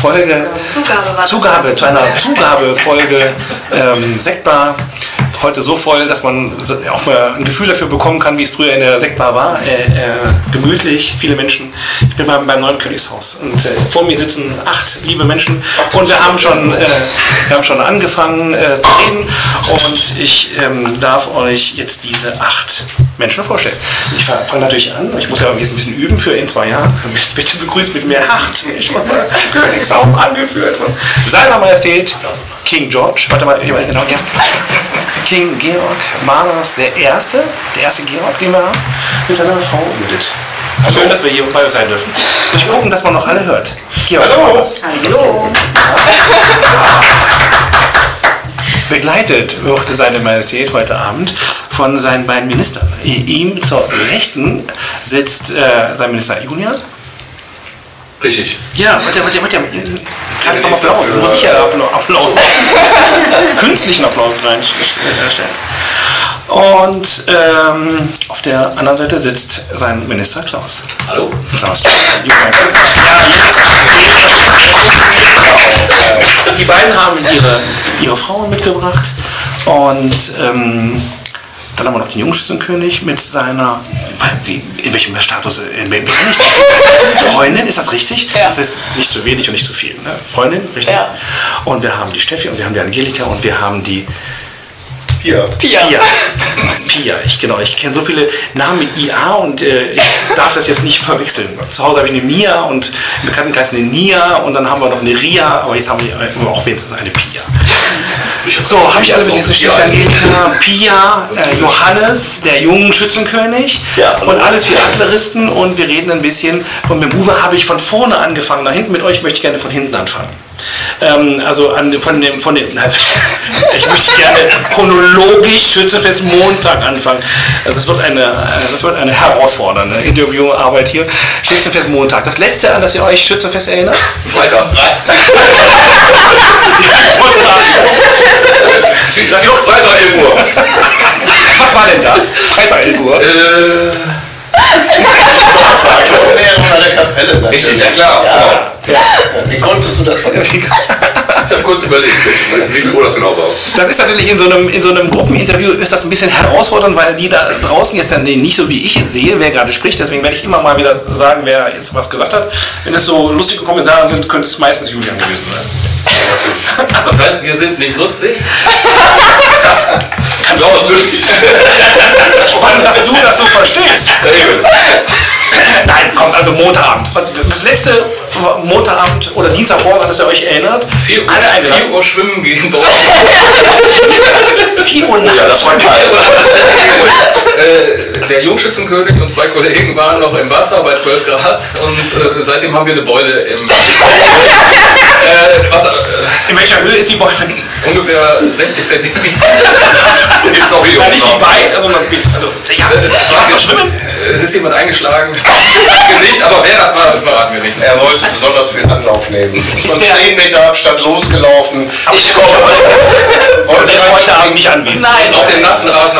Folge. Zugabe war Zugabe, zu einer Zugabefolge ähm, Sektbar. Heute so voll, dass man auch mal ein Gefühl dafür bekommen kann, wie es früher in der Sektbar war. Äh, äh, gemütlich, viele Menschen. Ich bin beim, beim neuen Königshaus und äh, vor mir sitzen acht liebe Menschen und wir haben schon, äh, wir haben schon angefangen äh, zu reden und ich ähm, darf euch jetzt diese acht Menschen vorstellen. Ich fange natürlich an, ich muss ja jetzt ein bisschen üben für in zwei Jahren. Bitte begrüßt mit mir aus dem Königshaus angeführt von seiner Majestät King George. Warte mal, hier mal genau, ja. King Georg Manas der Erste, der erste Georg, den wir haben, mit seiner Frau Judith. Schön, dass wir hier bei euch sein dürfen. Durch gucken, dass man noch alle hört. Georg Manas. Hallo. Begleitet wird seine Majestät heute Abend von seinen beiden Ministern. Ihm zur Rechten sitzt äh, sein Minister Julian. Richtig. Ja, warte, warte, warte. Gerade kommt Applaus. Da muss ich ja Applaus. Künstlichen Applaus reinstellen. Und ähm, auf der anderen Seite sitzt sein Minister Klaus. Hallo. Klaus. Die beiden haben ihre, ihre Frauen mitgebracht und ähm, dann haben wir noch den Jungschützenkönig mit seiner, wie, in welchem Status, in welchem Freundin, ist das richtig? Ja. Das ist nicht zu wenig und nicht zu viel. Ne? Freundin, richtig? Ja. Und wir haben die Steffi und wir haben die Angelika und wir haben die Hier. Pia. Pia. Pia, ich, genau. Ich kenne so viele Namen mit IA und äh, ich darf das jetzt nicht verwechseln. Zu Hause habe ich eine Mia und im Bekanntenkreis eine Nia und dann haben wir noch eine Ria, aber jetzt haben wir auch wenigstens eine Pia. So, habe ich alle vergessen. Steffi, Angelika, Pia, äh, Johannes, der jungen Schützenkönig Ja, und alles vier Adleristen und wir reden ein bisschen. Und mit Uwe habe ich von vorne angefangen. Nach hinten mit euch möchte ich gerne von hinten anfangen. Ähm, also an, von dem, von dem, also ich möchte gerne chronologisch Schützefest Montag anfangen. Also das wird eine, das wird eine herausfordernde Interviewarbeit hier. Schützefest Montag. Das letzte, an das ihr euch Schützefest erinnert? Freitag. Das ist Freitag 11 Uhr. Was war denn da? Freitag 11 Uhr. Äh, Aufklärung der Kapelle. natürlich. richtig, ja klar. Ja. Ja. Wie konntest du das vergessen? Ich habe kurz überlegt, wie viel Uhr das genau war. Das ist natürlich in so einem, in so einem Gruppeninterview ist das ein bisschen herausfordernd, weil die da draußen jetzt dann nicht so wie ich sehe, wer gerade spricht. Deswegen werde ich immer mal wieder sagen, wer jetzt was gesagt hat. Wenn es so lustige Kommentare sind, könnte es meistens Julian gewesen sein. Also, Das heißt, wir sind nicht lustig? das kannst Raus, wirklich. spannend, dass du das so verstehst. Eben. Nein, komm, also Montagabend. Das letzte Montagabend oder Dienstagmorgen, hat es ja euch erinnert. 4 Uhr, Alle 4 eingeladen. Uhr schwimmen gehen bei uns. 4 Uhr Ja, nachts. das war kalt. Äh, der Jungschützenkönig und zwei Kollegen waren noch im Wasser bei 12 Grad und äh, seitdem haben wir eine Beule im äh, Wasser. In welcher Höhe ist die Beule? Äh, ungefähr 60 Zentimeter. Gibt's auch Video. Ja, nicht wie weit, also, man- also ja, Es war schwimmen. Es ist jemand eingeschlagen ins Gesicht, aber wer das war, das verraten wir nicht. Er wollte besonders viel Anlauf nehmen. Ist von der- 10 Meter Abstand losgelaufen. Ich komme. Und der ist heute Abend nicht anwesend. Nein. Auf dem nassen Rasen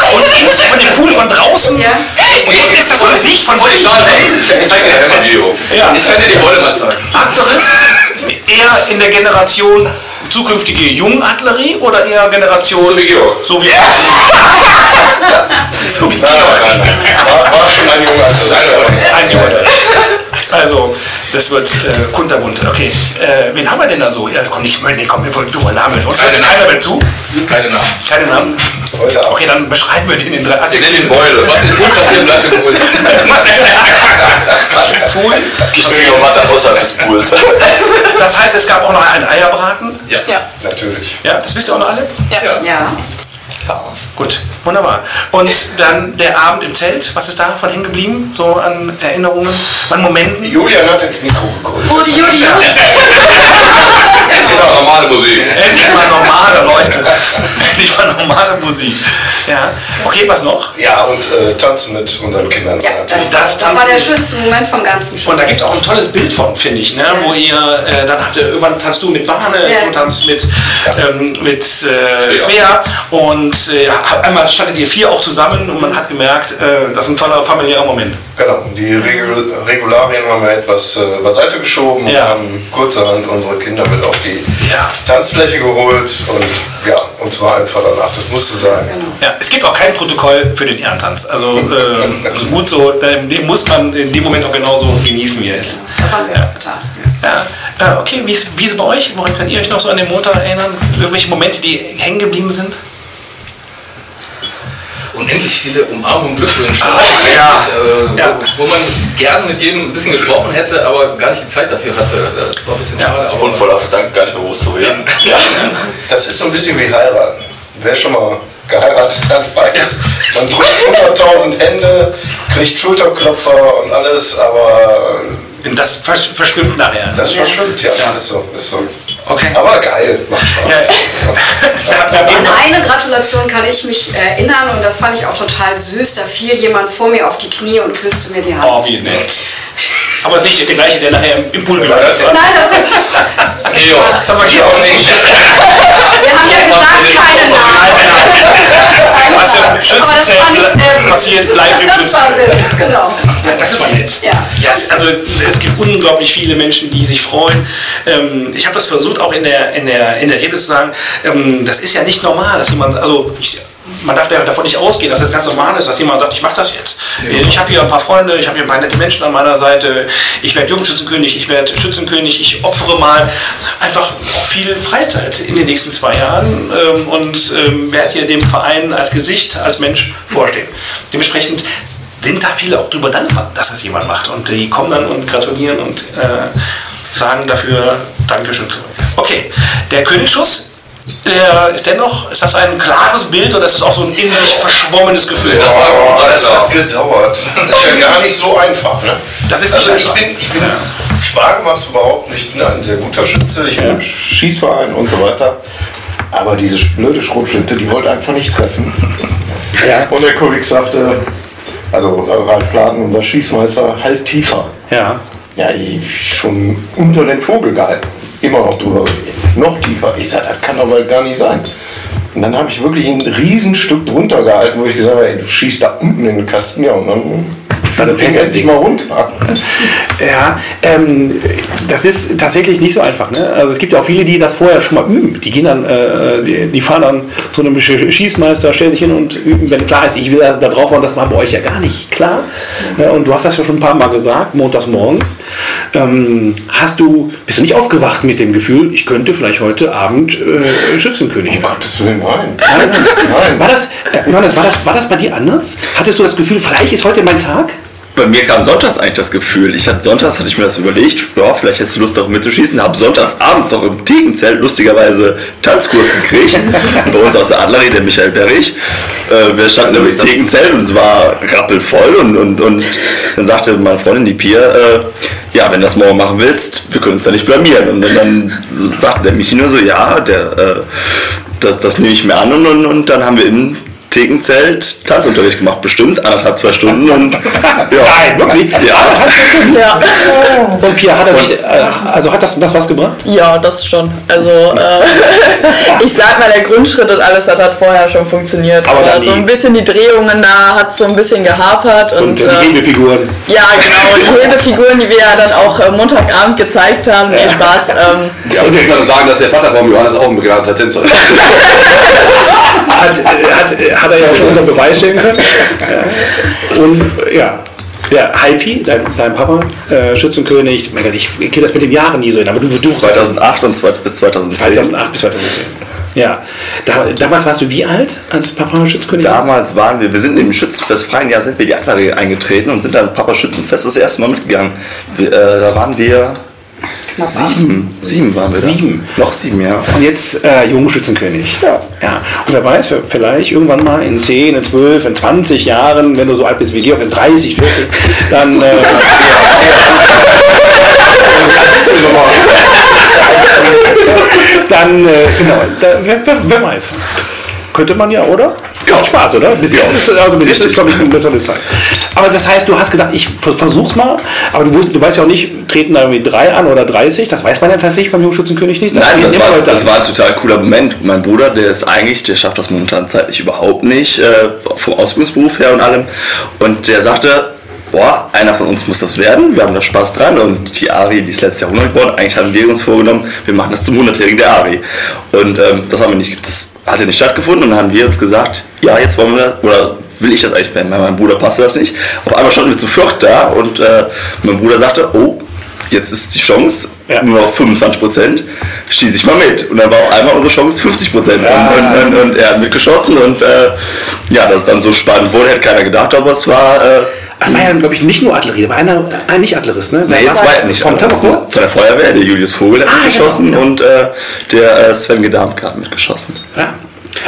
ausgeruht. Draußen, von dem Pool von draußen? Ja. Jetzt ist das Gesicht von Ich zeig dir ein Video. Ja. Ich kann dir die Beule mal zeigen. Adlerist eher in der Generation zukünftige Jungadlerie oder eher Generation So wie Georg. so wie so wie nein. War, war schon ein junger Adler. ein Junge. Also, das wird äh, kunterbunt. Okay, äh, wen haben wir denn da so? Ja, komm nicht, nee, komm, wir wollen, wollen Namen. Uns hört Keine keiner mehr zu. Keine Namen. Keine Namen. Okay, dann beschreiben wir den in drei Ich nenne ihn Beule. Was im Pool passiert, bleibt im Pool. Pool. Gibt's nicht noch Wasser außerhalb des Pools? Das heißt, es gab auch noch einen Eierbraten. Ja. Ja. Natürlich. Ja, das wisst ihr auch noch alle? Ja. Ja. Gut, wunderbar. Und dann der Abend im Zelt, was ist davon hängen geblieben? So an Erinnerungen, an Momenten? Julian hat ins Mikro geholt. Rudi, Judi, Judi. mal normale Musik. Endlich mal normale Leute. Endlich mal normale Musik. Ja. Okay, was noch? Ja, und äh, tanzen mit unseren Kindern. Ja, das. Das das, war der schönste Moment vom ganzen Show. Und da gibt es auch ein tolles Bild von, finde ich, ne? wo ihr, äh, dann habt ihr, irgendwann tanzt du mit Bahne, Ja. du tanzt mit, ähm, mit äh, Svea und äh, einmal standet ihr vier auch zusammen und man hat gemerkt, äh, das ist ein toller familiärer Moment. Genau, die Regul Regularien haben wir etwas äh, beiseite geschoben und Ja. haben kurzerhand unsere Kinder mit auf die Ja. Tanzfläche geholt und ja, uns war einfach danach, das musste sein. Genau. Ja, es gibt auch kein Protokoll für den Ehrentanz. Also, äh, also gut so, den muss man in dem Moment auch genauso genießen, wie er ist. Das haben wir auch getan. Ja. Ja, okay, wie ist, wie ist es bei euch? Woran könnt ihr euch noch so an den Montag erinnern? Irgendwelche Momente, die hängen geblieben sind? Unendlich viele Umarmungen, Glückwünsche. ja. Äh, Ja. Wo, wo man gern mit jedem ein bisschen gesprochen hätte, aber gar nicht die Zeit dafür hatte. Das war ein bisschen Ja. schade. Aber Und vor lauter Dank gar nicht mehr bewusst zu reden. ja. Das ist so ein bisschen wie heiraten. Wer schon mal geheiratet hat, weiß. Man drückt 100.000 Hände, kriegt Schulterklopfer und alles, aber Und das versch verschwimmt nachher. das verschwimmt, ja. Ist so, ist so. Okay. Aber geil, macht Spaß. Ja. An eine Gratulation kann ich mich erinnern und das fand ich auch total süß. Da fiel jemand vor mir auf die Knie und küsste mir die Hand. Oh, wie nett. Aber nicht der gleiche, der nachher im Pool gelandet war. Nein, das, Geo. Das war Ich auch nicht. wir haben ja gesagt, keine Namen. Was im fand ich sehr süß. passiert, bleibt im war sehr süß, genau. Das ist nett. Ja. Ja, es- also es gibt unglaublich viele Menschen, die sich freuen. Ähm, ich habe das versucht auch in der, in, der, in der Rede zu sagen, ähm, das ist ja nicht normal, dass jemand, also ich, man darf ja davon nicht ausgehen, dass das ganz normal ist, dass jemand sagt, ich mache das jetzt. Ich habe hier ein paar Freunde, ich habe hier ein paar nette Menschen an meiner Seite, ich werde Jungschützenkönig, ich werde Schützenkönig, ich opfere mal einfach viel Freizeit in den nächsten zwei Jahren ähm, und ähm, werde hier dem Verein als Gesicht, als Mensch vorstehen. Dementsprechend sind da viele auch drüber dankbar, dass das jemand macht. Und die kommen dann und gratulieren und äh, sagen dafür Dankeschön zurück. Okay, der Königsschuss, ist dennoch, ist das ein klares Bild oder ist es auch so ein in sich verschwommenes Gefühl? Oh, das hat gedauert. Das ist ja gar nicht so einfach. Ne? Das ist nicht also ich einfach. bin, ich bin, ich wage mal zu behaupten, ich bin ein sehr guter Schütze, ich bin im Schießverein und so weiter. Aber diese blöde Schrotflinte, die wollte einfach nicht treffen. Ja. Und der Kollege sagte, also Ralf Laden, unser Schießmeister, halt tiefer. Ja. Ja, ich schon unter den Vogel gehalten. Immer noch drüber. Noch tiefer. Ich sag, das kann aber gar nicht sein. Und dann habe ich wirklich ein Riesenstück drunter gehalten, wo ich gesagt habe, ey, du schießt da unten in den Kasten. Ja, und dann Dann fängt das endlich mal runter. Ja, ähm, das ist tatsächlich nicht so einfach. Ne? Also es gibt ja auch viele, die das vorher schon mal üben. Die gehen dann, äh, die, die fahren dann zu einem Sch- Schießmeister, stellen sich hin und üben, wenn klar ist, ich will da drauf und das war bei euch ja gar nicht klar. Ne? Und du hast das ja schon ein paar Mal gesagt, montags morgens. Ähm, hast du, bist du nicht aufgewacht mit dem Gefühl, ich könnte vielleicht heute Abend äh, Schützenkönig Um werden? Gottes Willen, nein. Nein, Nein. War das, äh, Johannes, war das, war das bei dir anders? Hattest du das Gefühl, vielleicht ist heute mein Tag? Bei mir kam sonntags eigentlich das Gefühl. Ich hatte sonntags hatte ich mir das überlegt, ja, vielleicht hättest du Lust darauf mitzuschießen. Habe sonntags abends noch im Thekenzelt lustigerweise Tanzkurs gekriegt. bei uns aus der Adlerie, der Michael Berich. Äh, wir standen im Thekenzelt und es war rappelvoll und, und, und dann sagte meine Freundin, die Pia, äh, ja, wenn du das morgen machen willst, wir können uns da nicht blamieren. Und dann, dann sagte der Michi nur so, ja, der, äh, das, das nehme ich mir an und, und, und dann haben wir im Thekenzelt Tanzunterricht gemacht, bestimmt anderthalb, zwei Stunden und ja. Nein, wirklich? Ja. Ja, Und Pia, hat, er sich, äh, also hat das, das was gebracht? ja, das schon. Also äh, ich sag mal, der Grundschritt und alles hat, hat vorher schon funktioniert. Aber Aber, dann so ein bisschen die Drehungen da hat so ein bisschen gehapert und, Und, äh, äh, die Hebefiguren. ja genau, die Hebefiguren, die wir ja dann auch Montagabend gezeigt haben, nee, Spaß. Ähm, Ja, und ich kann sagen, dass der Vater von Johannes auch ein begnadeter Tänzer ist. Hat, hat, hat er ja auch schon unter Beweis stellen können. Und ja. Ja, Hypey, dein, dein Papa, äh, Schützenkönig, mein Gott, ich kriege das mit den Jahren nie so hin, aber du, du 2008 und zwei- bis 2010. 2008 bis 2010. Ja, da, damals warst du wie alt, als Papa Schützenkönig? Damals waren wir, wir sind im Schützenfest freien Jahr sind wir die Adlerie eingetreten und sind dann Papa Schützenfest das erste Mal mitgegangen. Wir, äh, da waren wir sieben, sieben waren wir Sieben? Da. Noch sieben, ja. Und jetzt äh, Jungschützenkönig. Ja. ja. Und wer weiß, vielleicht irgendwann mal in 10, in 12, in 20 Jahren, wenn du so alt bist wie Georg, in 30, 40, dann. Äh, dann, äh, genau, da, wer, wer, wer weiß. Könnte man ja, oder? Macht Spaß, oder? Bis jetzt ist, also bis jetzt ist, glaube ich, eine tolle Zeit. Aber das heißt, du hast gedacht, ich ver- versuch's mal, aber du, du weißt ja auch nicht, treten da irgendwie drei an oder 30, das weiß man ja tatsächlich beim Jungschützenkönig nicht. Da Nein, das war, das war ein total cooler Moment. Mein Bruder, der ist eigentlich, der schafft das momentan zeitlich überhaupt nicht, äh, vom Ausbildungsberuf her und allem. Und der sagte, boah, einer von uns muss das werden, wir haben da Spaß dran. Und die Ari, die ist letztes Jahr 100 geworden, eigentlich haben wir uns vorgenommen, wir machen das zum 100-Jährigen der Ari. Und ähm, das haben wir nicht, das hat ja nicht stattgefunden und dann haben wir uns gesagt, ja, jetzt wollen wir das, oder will ich das eigentlich werden, weil meinem Bruder passte das nicht. Auf einmal standen wir zu viert da und äh, mein Bruder sagte, oh, jetzt ist die Chance Ja. nur noch 25 Prozent, schieße ich mal mit. Und dann war auf einmal unsere Chance 50 Prozent. Ja. Und, und, und er hat mitgeschossen und äh, ja, dass es dann so spannend wurde, hätte keiner gedacht, aber es war. Äh, Das war ja, glaube ich, nicht nur Artillerie, war einer, ein Nicht-Artillerist, ne? Nee, Wer zwei nicht. Vom aber das- Tabak, Von der Feuerwehr, der Julius Vogel hat Ah, mitgeschossen genau, und äh, der äh, Sven Gedamka hat mitgeschossen. Ja.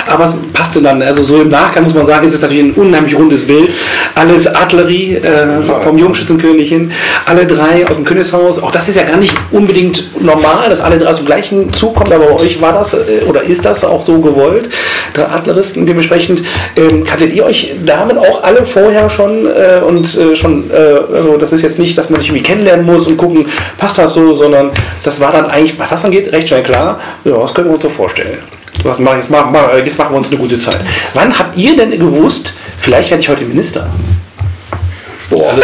Aber es passte dann, also so im Nachgang muss man sagen, ist es natürlich ein unheimlich rundes Bild. Alles Artillerie äh, vom Jungschützenkönig hin, alle drei aus dem Königshaus. Auch das ist ja gar nicht unbedingt normal, dass alle drei aus dem gleichen Zug kommen, aber bei euch war das äh, oder ist das auch so gewollt. Drei Artilleristen dementsprechend. Ähm, kanntet ihr euch damit auch alle vorher schon äh, und äh, schon, äh, also das ist jetzt nicht, dass man sich irgendwie kennenlernen muss und gucken, passt das so, sondern das war dann eigentlich, was das angeht, recht schnell klar. Ja, das können wir uns so vorstellen. Was machen, jetzt, machen, machen- jetzt machen wir uns eine gute Zeit. Wann habt ihr denn gewusst, vielleicht werde ich heute Minister? Also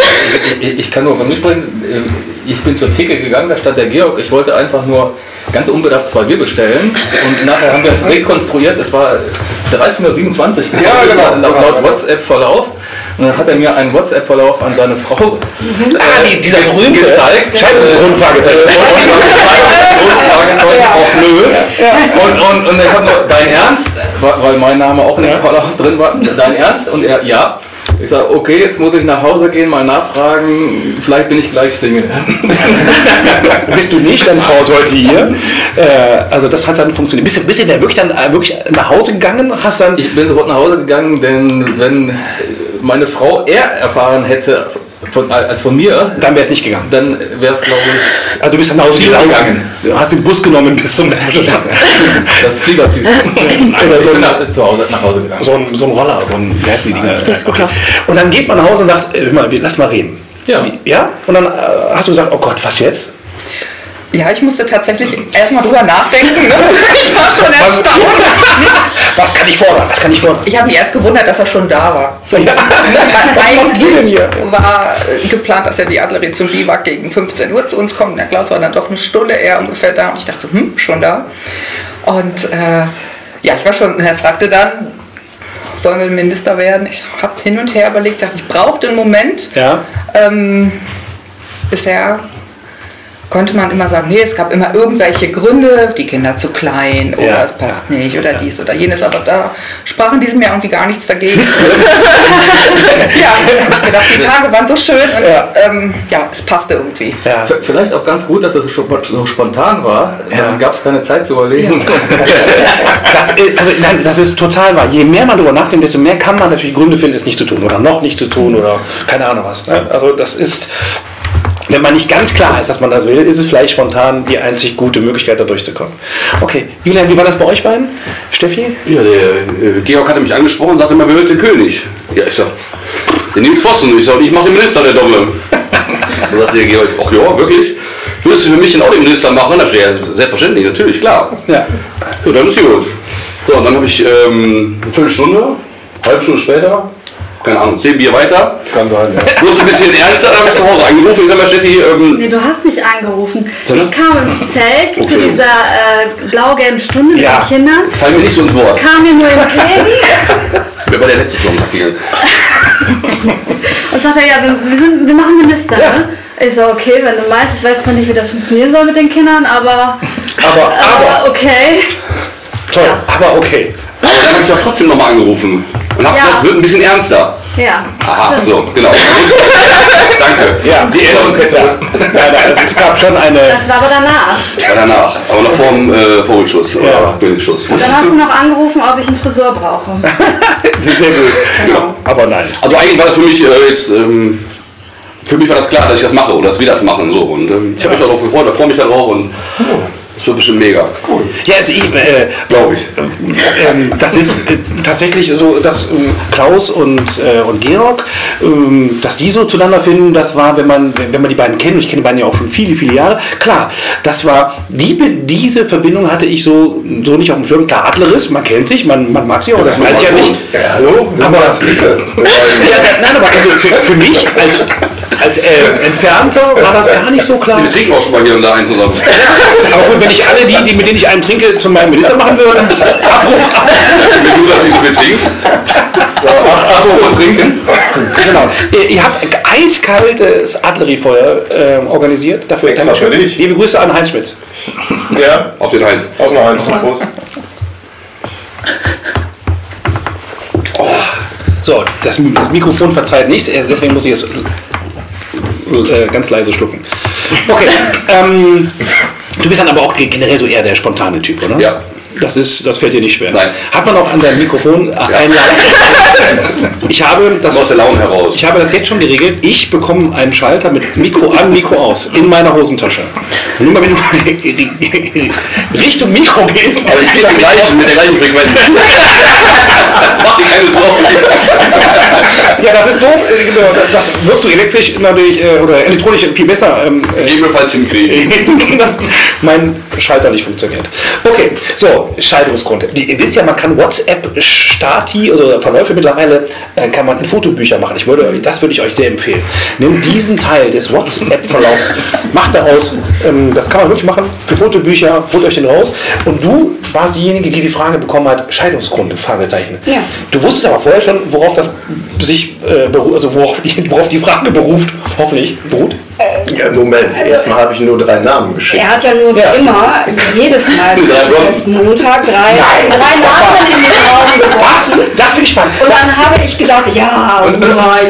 ich, ich, ich kann nur von mir sprechen. Ähm, Ich bin zur Theke gegangen, da stand der Georg. Ich wollte einfach nur ganz unbedarft zwei Bier bestellen. Und nachher haben wir es rekonstruiert. Es war 13.27 Uhr Ja, genau. laut, laut WhatsApp-Verlauf. Und dann hat er mir einen WhatsApp-Verlauf an seine Frau äh, Ah, die- dieser berühmte gezeigt. Scheidungsgrund, Fragezeichen. Fragezeichen auch nö. Und, und, und ich habe nur, dein Ernst, weil weil mein Name auch in dem Verlauf drin war, dein Ernst? Und er, ja. Ich sage, okay, jetzt muss ich nach Hause gehen, mal nachfragen, vielleicht bin ich gleich Single. Bist du nicht, Frau ist heute hier. Äh, also das hat dann funktioniert. Bist du, bist du denn wirklich dann äh, wirklich nach Hause gegangen? Hast dann Ich bin sofort nach Hause gegangen, denn wenn meine Frau eher erfahren hätte von, als von mir, dann wäre es nicht gegangen. dann wäre es, glaube ich, Also du bist dann nach Hause gegangen. Du hast den Bus genommen bis zum das Fliegertyp. Oder ich so bin ein, nach, zu Hause, nach Hause gegangen. so, ein, so ein Roller, so ein, wie heißen die Dinger? E-Scooter. Und dann geht man nach Hause und sagt, äh, hör mal, lass mal reden. Ja. Ja? Und dann äh, hast du gesagt, oh Gott, was jetzt? Ja, ich musste tatsächlich erstmal drüber nachdenken. Ne? Ich war schon erstaunt. Was kann ich fordern? Was kann ich fordern? Ich habe mich erst gewundert, dass er schon da war. So, Ja. Eigentlich war äh, geplant, dass ja die Adlerie zum Biwak gegen 15 Uhr zu uns kommt. Der Klaus war dann doch eine Stunde eher ungefähr da. Und ich dachte so, hm, schon da. Und äh, ja, ich war schon, er fragte dann, wollen wir Minister werden? Ich habe hin und her überlegt, dachte, ich brauchte einen Moment. Ja. Ähm, bisher konnte man immer sagen, nee, es gab immer irgendwelche Gründe, die Kinder zu klein oder Ja, es passt ja, nicht oder ja. dies oder jenes, aber da sprachen diesem Jahr irgendwie gar nichts dagegen. ja, ich hab gedacht, die Tage waren so schön und ähm, ja es passte irgendwie. Ja. Vielleicht auch ganz gut, dass es so spontan war. Ja. Dann gab es keine Zeit zu überlegen. Das ist, also, nein, das ist total wahr. Je mehr man darüber nachdenkt, desto mehr kann man natürlich Gründe finden, es nicht zu tun oder noch nicht zu tun oder keine Ahnung was. Ne? Also das ist, wenn man nicht ganz klar ist, dass man das will, ist es vielleicht spontan die einzig gute Möglichkeit, da durchzukommen. Okay, Julian, wie war das bei euch beiden? Steffi? Ja, der äh, Georg hatte mich angesprochen und sagte immer, wer wird der König? Ja, ich sag, der Nils Vossen. Ich sag, ich mach den Minister, der Dumme. Dann sagte der Georg, ach ja, wirklich? Würdest du für mich denn auch den Minister machen? Da ja, selbstverständlich, natürlich, klar. Ja. Ja, dann ist gut. So, und dann habe ich ähm, eine Viertelstunde, eine halbe Stunde später, keine Ahnung, zehn Bier weiter, Kann sein, ja. kurz ein bisschen ernster, dann habe ich zu Hause angerufen. Ich sag mal, Steffi, ähm, Nee, du hast nicht angerufen. Ich kam ins Zelt zu Okay. dieser äh, blau-gelben Stunde mit Ja. den Kindern. jetzt fallen mir nicht so ins Wort. Kam mir nur entgegen Wer war der letzte schon gegangen? und sagte, ja, wir, wir, sind, wir machen Minister. Ne? Ich so, okay, wenn du meinst, ich weiß zwar nicht, wie das funktionieren soll mit den Kindern, aber, Aber, aber, aber okay. toll, aber okay. Aber dann habe ich doch trotzdem nochmal angerufen und habe Ja. gesagt, es wird ein bisschen ernster. Ja, Aha, stimmt. so, genau. Danke. Ja, Die Erinnerung du. Ja, ja, also es gab schon eine. Das war aber danach. War danach, aber noch vor dem äh, Vogelschuss Ja. oder Bildungsschuss. Dann hast du noch angerufen, ob ich eine Frisur brauche. Sehr gut. Genau. Aber nein. Also eigentlich war das für mich äh, jetzt, ähm, für mich war das klar, dass ich das mache oder dass wir das machen. So. Und ähm, ich habe mich darauf gefreut, da freue mich darauf und Das wird bestimmt mega. Cool. Ja, also ich, äh, Glaube ich. ähm, das ist äh, tatsächlich so, dass ähm, Klaus und, äh, und Georg, ähm, dass die so zueinander finden, das war, wenn man, wenn man die beiden kennt, und ich kenne die beiden ja auch schon viele, viele Jahre, klar, das war, die, diese Verbindung hatte ich so, so nicht auf dem Schirm. Klar, Adler ist, man kennt sich, man, man mag sie auch, das weiß ich ja nicht. Ja, hallo? Aber-. Ja, nein, aber also für, für mich als, als äh, Entfernter war das gar nicht so klar. Wir trinken auch schon mal hier und da einen zusammen. Aber gut, wenn ich alle die, die mit denen ich einen trinke, zu meinem Minister machen würde, Abbruch, Wenn du natürlich so trinkst. Apropos trinken. Genau. Ihr, ihr habt eiskaltes Adlerifeuer äh, organisiert. Dafür Extra für dich. Liebe Grüße an Heinz Schmitz. Ja, Auf den Heinz. auch noch eins. Prost. So, das, das Mikrofon verzeiht nichts, äh, deswegen muss ich es äh, ganz leise schlucken. Okay. ähm, du bist dann aber auch generell so eher der spontane Typ, oder? Ja. Das, ist, das fällt dir nicht schwer. Nein. Hat man auch an deinem Mikrofon äh, ein Ich habe das Aus der Laune heraus. Ich habe das jetzt schon geregelt. Ich bekomme einen Schalter mit Mikro an, Mikro aus in meiner Hosentasche. Und immer wenn du Richtung Mikro gehst, Aber ich gehe mit der gleichen Frequenz. Mach dir keine Sorgen. ja, das ist doof. Äh, genau, Das wirst du elektrisch natürlich äh, oder elektronisch viel besser. Ähm, äh, hinkriegen. dass mein Schalter nicht funktioniert. Okay, so, Scheidungsgrund. Ihr wisst ja, man kann WhatsApp-Stati, also Verläufe mittlerweile, kann man in Fotobücher machen. Ich würde, das würde ich euch sehr empfehlen. Nehmt diesen Teil des WhatsApp-Verlaufs, macht daraus, ähm, das kann man wirklich machen, für Fotobücher, holt euch den raus. Und du warst diejenige, die die Frage bekommen hat, Scheidungsgrund, Fragezeichen. Ja. Du wusstest aber vorher schon, worauf das sich, äh, beru- also worauf, worauf die Frage beruft, hoffentlich, beruht. Ja, Moment, erstmal habe ich nur drei Namen geschickt. Er hat ja nur wie Ja. immer jedes Mal erst Montag drei, Nein, drei Namen in den Raum Was? geworfen. Das finde ich spannend. Und dann habe ich gedacht, ja, oh,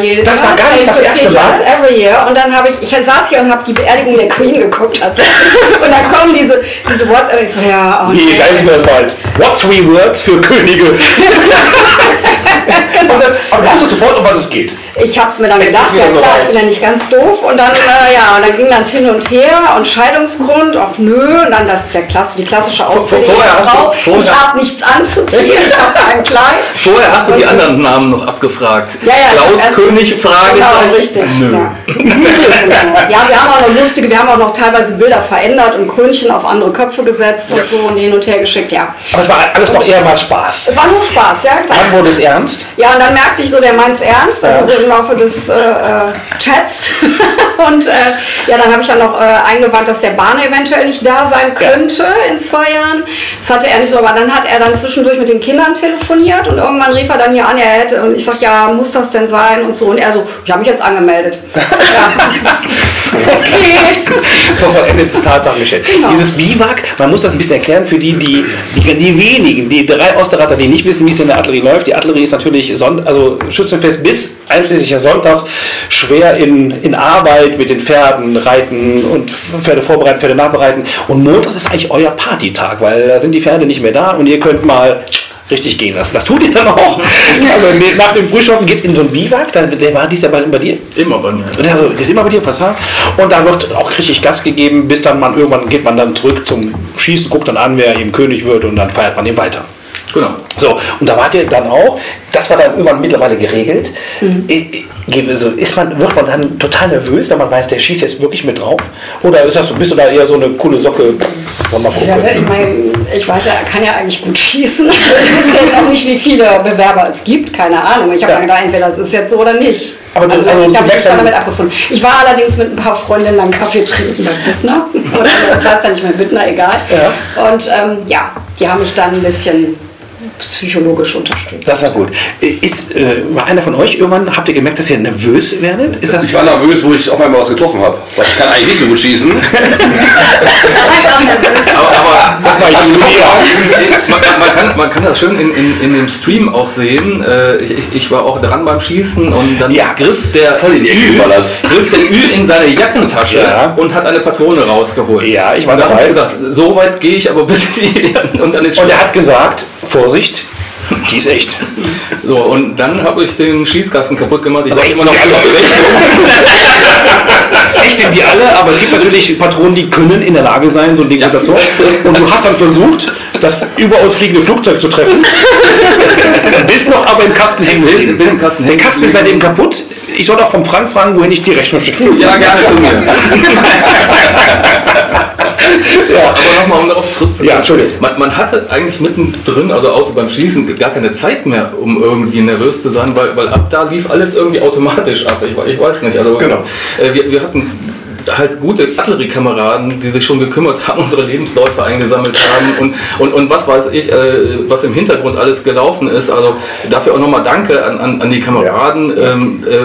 je, Das war gar nicht das erste Mal? Every year. Und dann habe ich, ich saß hier und habe die Beerdigung der Queen geguckt. Und dann kommen diese, diese WhatsApp. Ich so, ja, oh, Nee, nee. da ist mir das mal. What three words für Könige? Und dann, aber du wusstest sofort, um was es geht. Ich habe es mir dann gedacht, ja klar, ich bin ja nicht ganz doof. Und dann, äh, ja, und dann ging dann hin und her und Scheidungsgrund, auch nö. Und dann das, der Klasse, die klassische Ausrede vorher der hast Frau. du- vorher- ich habe nichts anzuziehen, ich habe ein Kleid. Vorher hast du die anderen Namen noch abgefragt. Ja, ja, Klaus erst- König, Fragezeichen. Genau, richtig. Nö. Ja. ja, wir haben auch noch lustige, wir haben auch noch teilweise Bilder verändert und Krönchen auf andere Köpfe gesetzt und so und hin und her geschickt, ja. Aber es war alles noch eher mal Spaß. Es war nur Spaß, ja klar. Wann wurde es ernst? Ja, und dann merkte ich so, der meint's ernst, also so im Laufe des äh, äh, Chats. und äh, ja, dann habe ich dann noch äh, eingewandt, dass der Bahn eventuell nicht da sein könnte in zwei Jahren. Das hatte er nicht so, aber dann hat er dann zwischendurch mit den Kindern telefoniert und irgendwann rief er dann hier an, er hätte, und ich sag, ja, muss das denn sein und so. Und er so, ich habe mich jetzt angemeldet. ja. okay. Vor vollendeten Tatsachen gestellt. Genau. Dieses Biwak, man muss das ein bisschen erklären für die, die, die, die wenigen, die drei Osterrater, die nicht wissen, wie es in der Artillerie läuft. Die Artillerie ist natürlich Son also Schützenfest bis einschließlich Sonntags schwer in, in Arbeit mit den Pferden, Reiten und Pferde vorbereiten, Pferde nachbereiten. Und montags ist eigentlich euer Partytag, weil da sind die Pferde nicht mehr da und ihr könnt mal richtig gehen lassen. Das tut ihr dann auch. Also nach dem Frühstück geht es in so ein Biwak, dann- der war dies ja bei, bei dir. Immer bei mir. Und der ist immer bei dir verzahlt. Und da wird auch richtig Gas gegeben, bis dann man irgendwann geht man dann zurück zum Schießen, guckt dann an, wer eben König wird und dann feiert man ihn weiter. Genau. So, und da wart ihr dann auch, das war dann irgendwann mittlerweile geregelt. Also Ist man, wird man dann total nervös, wenn man weiß, der schießt jetzt wirklich mit drauf? Oder ist das, so- bist du da eher so eine coole Socke? Ja, ne, ich meine, ich weiß ja, er kann ja eigentlich gut schießen. Ich wüsste jetzt auch nicht, wie viele Bewerber es gibt, keine Ahnung. Ich habe Ja. ja. gedacht, entweder das ist jetzt so oder nicht. Aber du- also, also ich habe mich dann- damit abgefunden. Ich war allerdings mit ein paar Freundinnen dann Kaffee trinken bei Bittner. das heißt ja nicht mehr Bittner, egal. Und ähm, ja, die haben mich dann ein bisschen psychologisch unterstützt. Das war gut. Ist, äh, war einer von euch irgendwann, habt ihr gemerkt, dass ihr nervös werdet? Ist das Ich war nervös, wo ich auf einmal was getroffen habe. Ich kann eigentlich nicht so gut schießen. Da war ich auch nervös. Aber, aber Das war ich man, man, kann, man kann das schön in, in, in dem Stream auch sehen. Äh, ich, ich, ich war auch dran beim Schießen und dann Ja. griff der Voll in die Ecke geballert. griff der Ü in seine Jackentasche Ja. und hat eine Patrone rausgeholt. Ja, ich war dabei. gesagt, so weit gehe ich aber bis die und dann ist Und er hat gesagt, Vorsicht, die ist echt. So, und dann habe ich den Schießkasten kaputt gemacht. Ich Also echt immer noch Echt sind die alle, aber es gibt natürlich Patronen, die können in der Lage sein, so ein Ding runterzuholen. Und du hast dann versucht, das über uns fliegende Flugzeug zu treffen. Bist noch aber im Kasten hängen geblieben. bin im Kasten Der Kasten ist seitdem kaputt. Ich soll doch vom Frank fragen, wohin ich die Rechnung schicke. Ja, gerne zu mir. Aber nochmal, um darauf zurückzukommen. Ja, Entschuldigung. Man, man hatte eigentlich mittendrin, also außer beim Schießen, gar keine Zeit mehr, um irgendwie nervös zu sein, weil, weil ab da lief alles irgendwie automatisch ab. Ich, ich weiß nicht. Also, Genau. äh, wir, wir hatten halt gute Artilleriekameraden, die sich schon gekümmert haben, unsere Lebensläufe eingesammelt haben und, und, und was weiß ich, äh, was im Hintergrund alles gelaufen ist. Also dafür auch nochmal Danke an, an, an die Kameraden. Ähm, äh,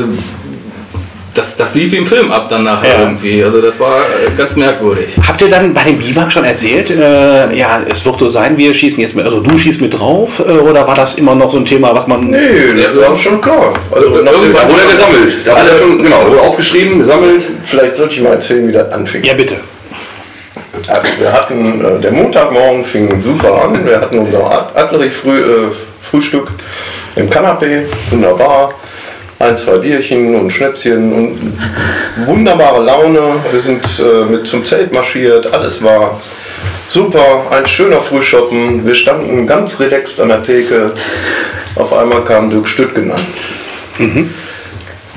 das, das lief wie im Film ab dann nachher Ja. irgendwie. Also das war äh, ganz merkwürdig. Habt ihr dann bei dem Biwak schon erzählt, äh, ja, es wird so sein, wir schießen jetzt mit, also du schießt mit drauf, äh, oder war das immer noch so ein Thema, was man... Nee, das war schon klar. Also, Da wurde er gesammelt. Da wurde er schon, genau, wurde aufgeschrieben, gesammelt. Vielleicht sollte ich mal erzählen, wie das anfing. Ja, bitte. Also wir hatten, äh, der Montagmorgen fing super an. Wir hatten unser Art- Artillerie-Frühstück im Kanapee, wunderbar. Ein, zwei Bierchen und Schnäpschen und wunderbare Laune. Wir sind äh, mit zum Zelt marschiert, alles war super, ein schöner Frühschoppen. Wir standen ganz relaxed an der Theke. Auf einmal kam Dirk Stüttgen an.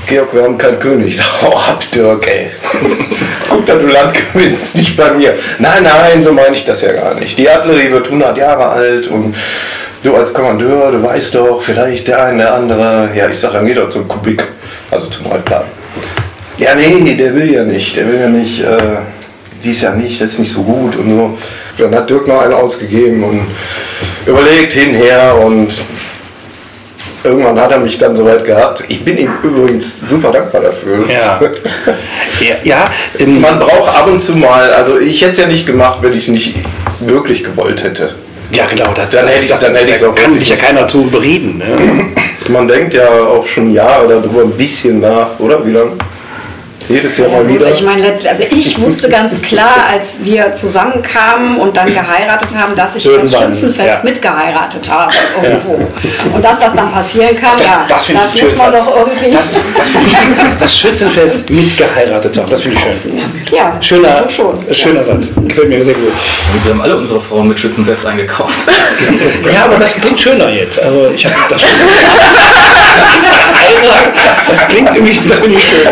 Georg, wir haben keinen König. Oh, hab Dirk, ey. Guck, dass du Land gewinnst, nicht bei mir. Nein, nein, so meine ich das ja gar nicht. Die Artillerie wird 100 Jahre alt und du als Kommandeur, du weißt doch, vielleicht der eine, der andere. Ja, ich sag, dann geht doch zum Kubik, also zum Reitplan. Ja, nee, der will ja nicht, der will ja nicht, äh, dies ja nicht, das ist nicht so gut und so. Dann hat Dirk noch einen ausgegeben und überlegt hinher und Irgendwann hat er mich dann soweit gehabt. Ich bin ihm übrigens super dankbar dafür. Ja. Ja, ja ähm, Man braucht ab und zu mal, also ich hätte es ja nicht gemacht, wenn ich es nicht wirklich gewollt hätte. Ja genau, das, Dann das, hätte ich- das, dann hätte ich's da auch kann dich ja keiner zu überreden. Ne? Man denkt ja auch schon Jahre darüber ein bisschen nach, oder? Wie lange? Jedes Jahr mal wieder. ich meine, letztlich, also ich wusste ganz klar, als wir zusammenkamen und dann geheiratet haben, dass ich das Irgendwann, Schützenfest ja. mitgeheiratet habe irgendwo. Und dass das dann passieren kann, ja, das finde ich muss man das- doch irgendwie. Das, das Das Schützenfest mitgeheiratet haben, das finde ich schön. ja, Schöner, schon. schöner Satz. Gefällt mir sehr gut. Und wir haben alle unsere Frauen mit Schützenfest eingekauft. Ja, aber das klingt schöner jetzt. Also ich habe das schon. das klingt irgendwie, das finde ich schön.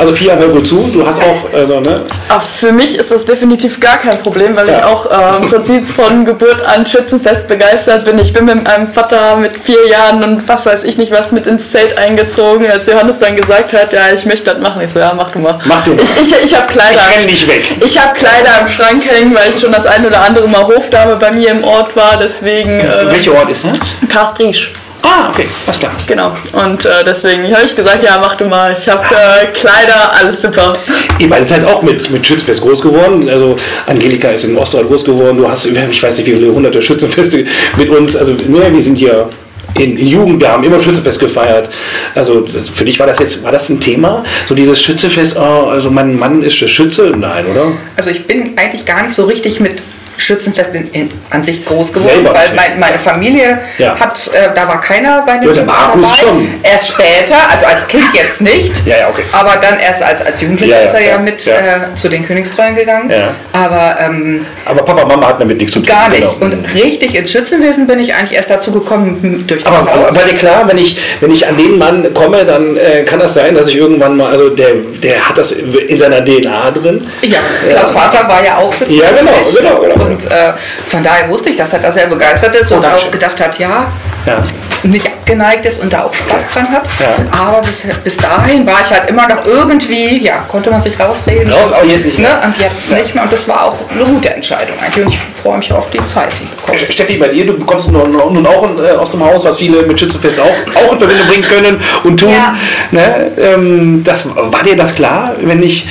Also Pia, hör gut zu. Du hast auch, also, ne? Ach, für mich ist das definitiv gar kein Problem, weil ich Ja. auch äh, im Prinzip von Geburt an Schützenfest begeistert bin. Ich bin mit meinem Vater mit vier Jahren und was weiß ich nicht was mit ins Zelt eingezogen, als Johannes dann gesagt hat, ja, ich möchte das machen. Ich so, ja, mach du mal. Mach du mal. Ich, ich, ich habe Kleider. Ich renn nicht weg. Ich habe Kleider im Schrank hängen, weil ich schon das ein oder andere Mal Hofdame bei mir im Ort war. Deswegen äh, Welcher Ort ist das? Karstriesch. Ah, okay, alles klar. Genau. Und äh, deswegen habe ich gesagt, ja, mach du mal. Ich habe äh, Kleider, alles super. Ihr beide seid auch mit, mit Schützenfest groß geworden. Also Angelika ist in Osterwald groß geworden. Du hast, ich weiß nicht, wie viele hunderte Schützenfeste mit uns. Also ne, wir sind hier in, in Jugend, wir haben immer Schützenfest gefeiert. Also das- für dich war das jetzt, war das ein Thema? So dieses Schützenfest, oh, also mein Mann ist Schütze? Nein, oder? Also ich bin eigentlich gar nicht so richtig mit Schützenfest in, in, an sich groß geworden, Selber weil mein, meine Familie Ja. hat, äh, da war keiner bei den Ja, Markus dabei. schon. Erst später, also als Kind jetzt nicht, Ja, ja, okay. aber dann erst als, als Jugendlicher ist er ja, mit. Äh, zu den Königstreuen gegangen. Aber ähm, Aber Papa, Mama hatten damit nichts zu tun. gar nicht. genau. Und richtig ins Schützenwesen bin ich eigentlich erst dazu gekommen durch Aber, war dir klar, wenn ich, wenn ich an den Mann komme, dann äh, kann das sein, dass ich irgendwann mal, also der, der hat das in seiner DNA drin. Ja, Klaus Vater war ja auch Schütze. Ja, genau, genau, genau. Und äh, von daher wusste ich, dass er da sehr begeistert ist und Dankeschön. auch gedacht hat, ja, Ja. nicht abgeneigt ist und da auch Spaß dran hat. Ja. Aber bis, bis dahin war ich halt immer noch irgendwie, ja, konnte man sich rausreden. Raus, aber jetzt nicht mehr. Ne? Und jetzt nicht mehr. Und das war auch eine gute Entscheidung eigentlich. Und ich freue mich auf die Zeit, die kommt. Steffi, bei dir, du kommst nun, nun auch äh, aus dem Haus, was viele mit Schützenfest auch, auch in Verbindung bringen können und tun. Ja. Ne? Ähm, das, war dir das klar, wenn ich,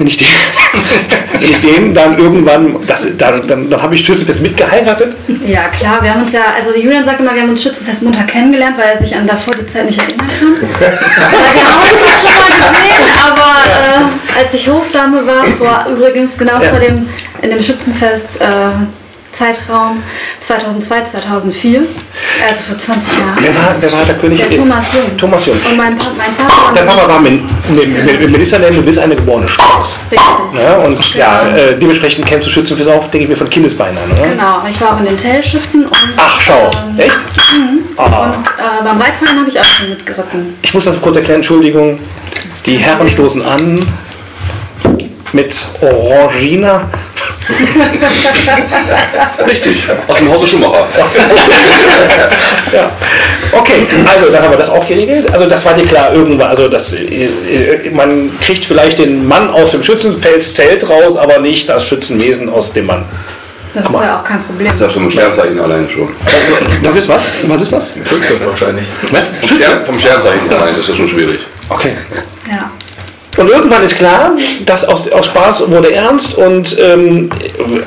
wenn ich, den, wenn ich den dann irgendwann, das, dann, dann, dann habe ich Schützenfest mitgeheiratet? Ja, klar, wir haben uns ja, also Julian sagt immer, wir haben uns Schützenfest munter kennengelernt, weil er sich an davor die Zeit nicht erinnern kann. ja, wir haben uns das schon mal gesehen, aber äh, als ich Hofdame war, vor übrigens genau vor dem, in dem Schützenfest äh, Zeitraum 2002, 2004, also vor 20 Jahren. Wer war, wer war der König? Der Thomas Jung. Thomas Jung. Und mein, Pa- mein Vater Der Papa war Min Min Ministerin, du bist eine geborene Strauß. Richtig. Ja, und ja, äh, dementsprechend kennst du Schützenfest auch, denke ich mir, von Kindesbeinen an, oder? Genau, ich war auch in den Tellschützen und, Ach, schau. ähm, Echt? Ah. und äh, beim Reitverein habe ich auch schon mitgeritten. Ich muss das kurz erklären, Entschuldigung. Die Herren stoßen an mit Orangina. Richtig, aus dem Hause Schumacher. Ja. Okay, also dann haben wir das auch geregelt. Also das war dir klar irgendwann. Also das, äh, man kriegt vielleicht den Mann aus dem Schützenfeldzelt raus, aber nicht das Schützenwesen aus dem Mann. Das ist ja auch kein Problem. Das ist ja schon ein Sternzeichen alleine schon. Das ist was? Was ist das? Schütze wahrscheinlich. Was? Vom, Stern, vom Sternzeichen alleine ist das schon schwierig. Okay. Und irgendwann ist klar, dass aus, aus Spaß wurde ernst und ähm,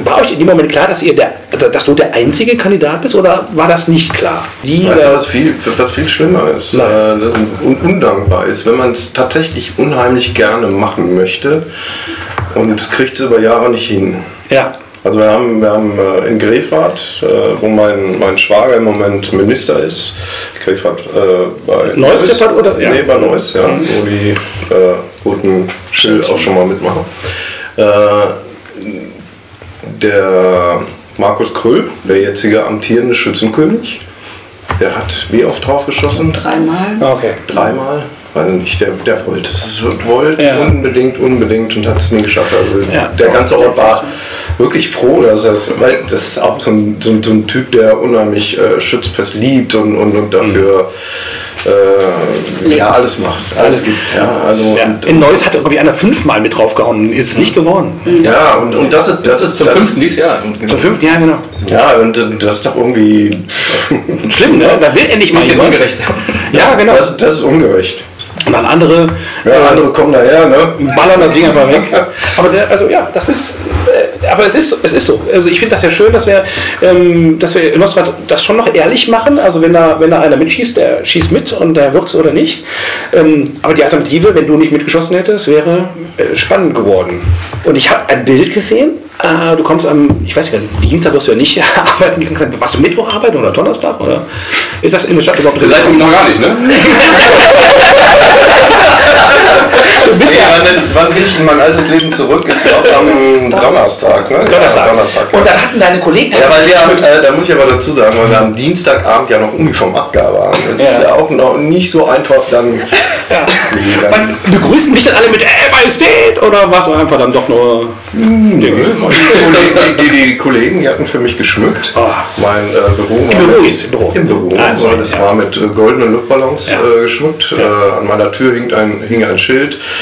war euch in dem Moment klar, dass ihr der, dass du der einzige Kandidat bist oder war das nicht klar? Die, Weißt du, was viel, was viel schlimmer ist äh, und undankbar ist, wenn man es tatsächlich unheimlich gerne machen möchte und kriegt es über Jahre nicht hin. ja. Also wir haben, wir haben äh, in Grefrath, äh, wo mein, mein Schwager im Moment Minister ist, Grefrath äh, bei Neuss Grefrath oder- ja. Nee, bei Neuss, ja, wo die äh, guten Schild auch schon mal mitmachen. Äh, der Markus Kröll, der jetzige amtierende Schützenkönig, der hat wie oft drauf geschossen? Dreimal. Okay. Dreimal? Weiß ich nicht, der, der wollte es wollte Ja. unbedingt, unbedingt und hat es nie geschafft. Also Ja. der ganze Ort war wirklich froh, dass er weil das ist auch so ein, so so ein Typ, der unheimlich äh, Schützfest liebt und, und, und dafür äh, ja, alles macht, alles gibt. Ja, also Ja. und, In Neuss hat irgendwie einer fünfmal mit draufgehauen, ist es nicht geworden. ja, und, und das ist das ist Zum das, fünften dieses Jahr. Zum fünften Jahr, genau. Ja, und das ist doch irgendwie Schlimm, ne? Da will endlich mal Bisschen ungerecht. Ja, genau. das, das ist ungerecht. Und dann andere Ja, andere kommen daher, ne? ballern das Ding einfach weg. Aber der, also ja, das ist, äh, aber es ist, es ist so. Also ich finde das ja schön, dass wir, ähm, dass wir in Nostrat das schon noch ehrlich machen. Also wenn da, wenn da einer mitschießt, der schießt mit und der wirkt oder nicht. Ähm, aber die Alternative, wenn du nicht mitgeschossen hättest, wäre äh, spannend geworden. Und ich habe ein Bild gesehen. Äh, du kommst am, ich weiß nicht, Dienstag wirst du ja nicht arbeiten. Warst du Mittwoch arbeiten oder Donnerstag? Oder ist das in der Stadt überhaupt Seitdem noch gar nicht, ne? Ja Wann, wann bin ich in mein altes Leben zurück? Ich glaube am Donnerstag, ne? Donnerstag. Ja, Donnerstag. Und dann hatten deine Kollegen. Ja, weil wir, äh, da muss ich aber dazu sagen, weil wir am Dienstagabend ja noch Uniformabgabe haben. Das Ja. ist ja auch noch nicht so einfach dann. Wann begrüßen dich dann alle mit äh, Majestät oder warst du einfach dann doch nur. Die, die, die, die Kollegen, die hatten für mich geschmückt. Ah. Mein äh, Büro war Im Büro jetzt, im Büro. Im Büro. Sorry, das ja. war mit äh, goldenen Luftballons Ja. äh, geschmückt. Äh, an meiner Tür hing ein, hing ein Schild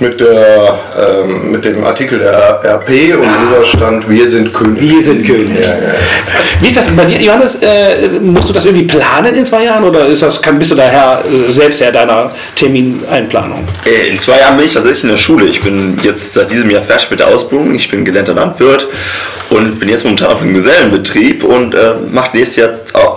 mit, der, ähm, mit dem Artikel der RP und drüber stand, wir sind König. Wir sind König. Wie ist das bei dir, Johannes? Äh, musst du das irgendwie planen in zwei Jahren oder ist das, kann, bist du daher äh, selbst Herr deiner Termineinplanung? Äh, In zwei Jahren bin ich tatsächlich in der Schule. Ich bin jetzt seit diesem Jahr fertig mit der Ausbildung. Ich bin gelernter Landwirt und bin jetzt momentan auf einem Gesellenbetrieb und äh, mache nächstes Jahr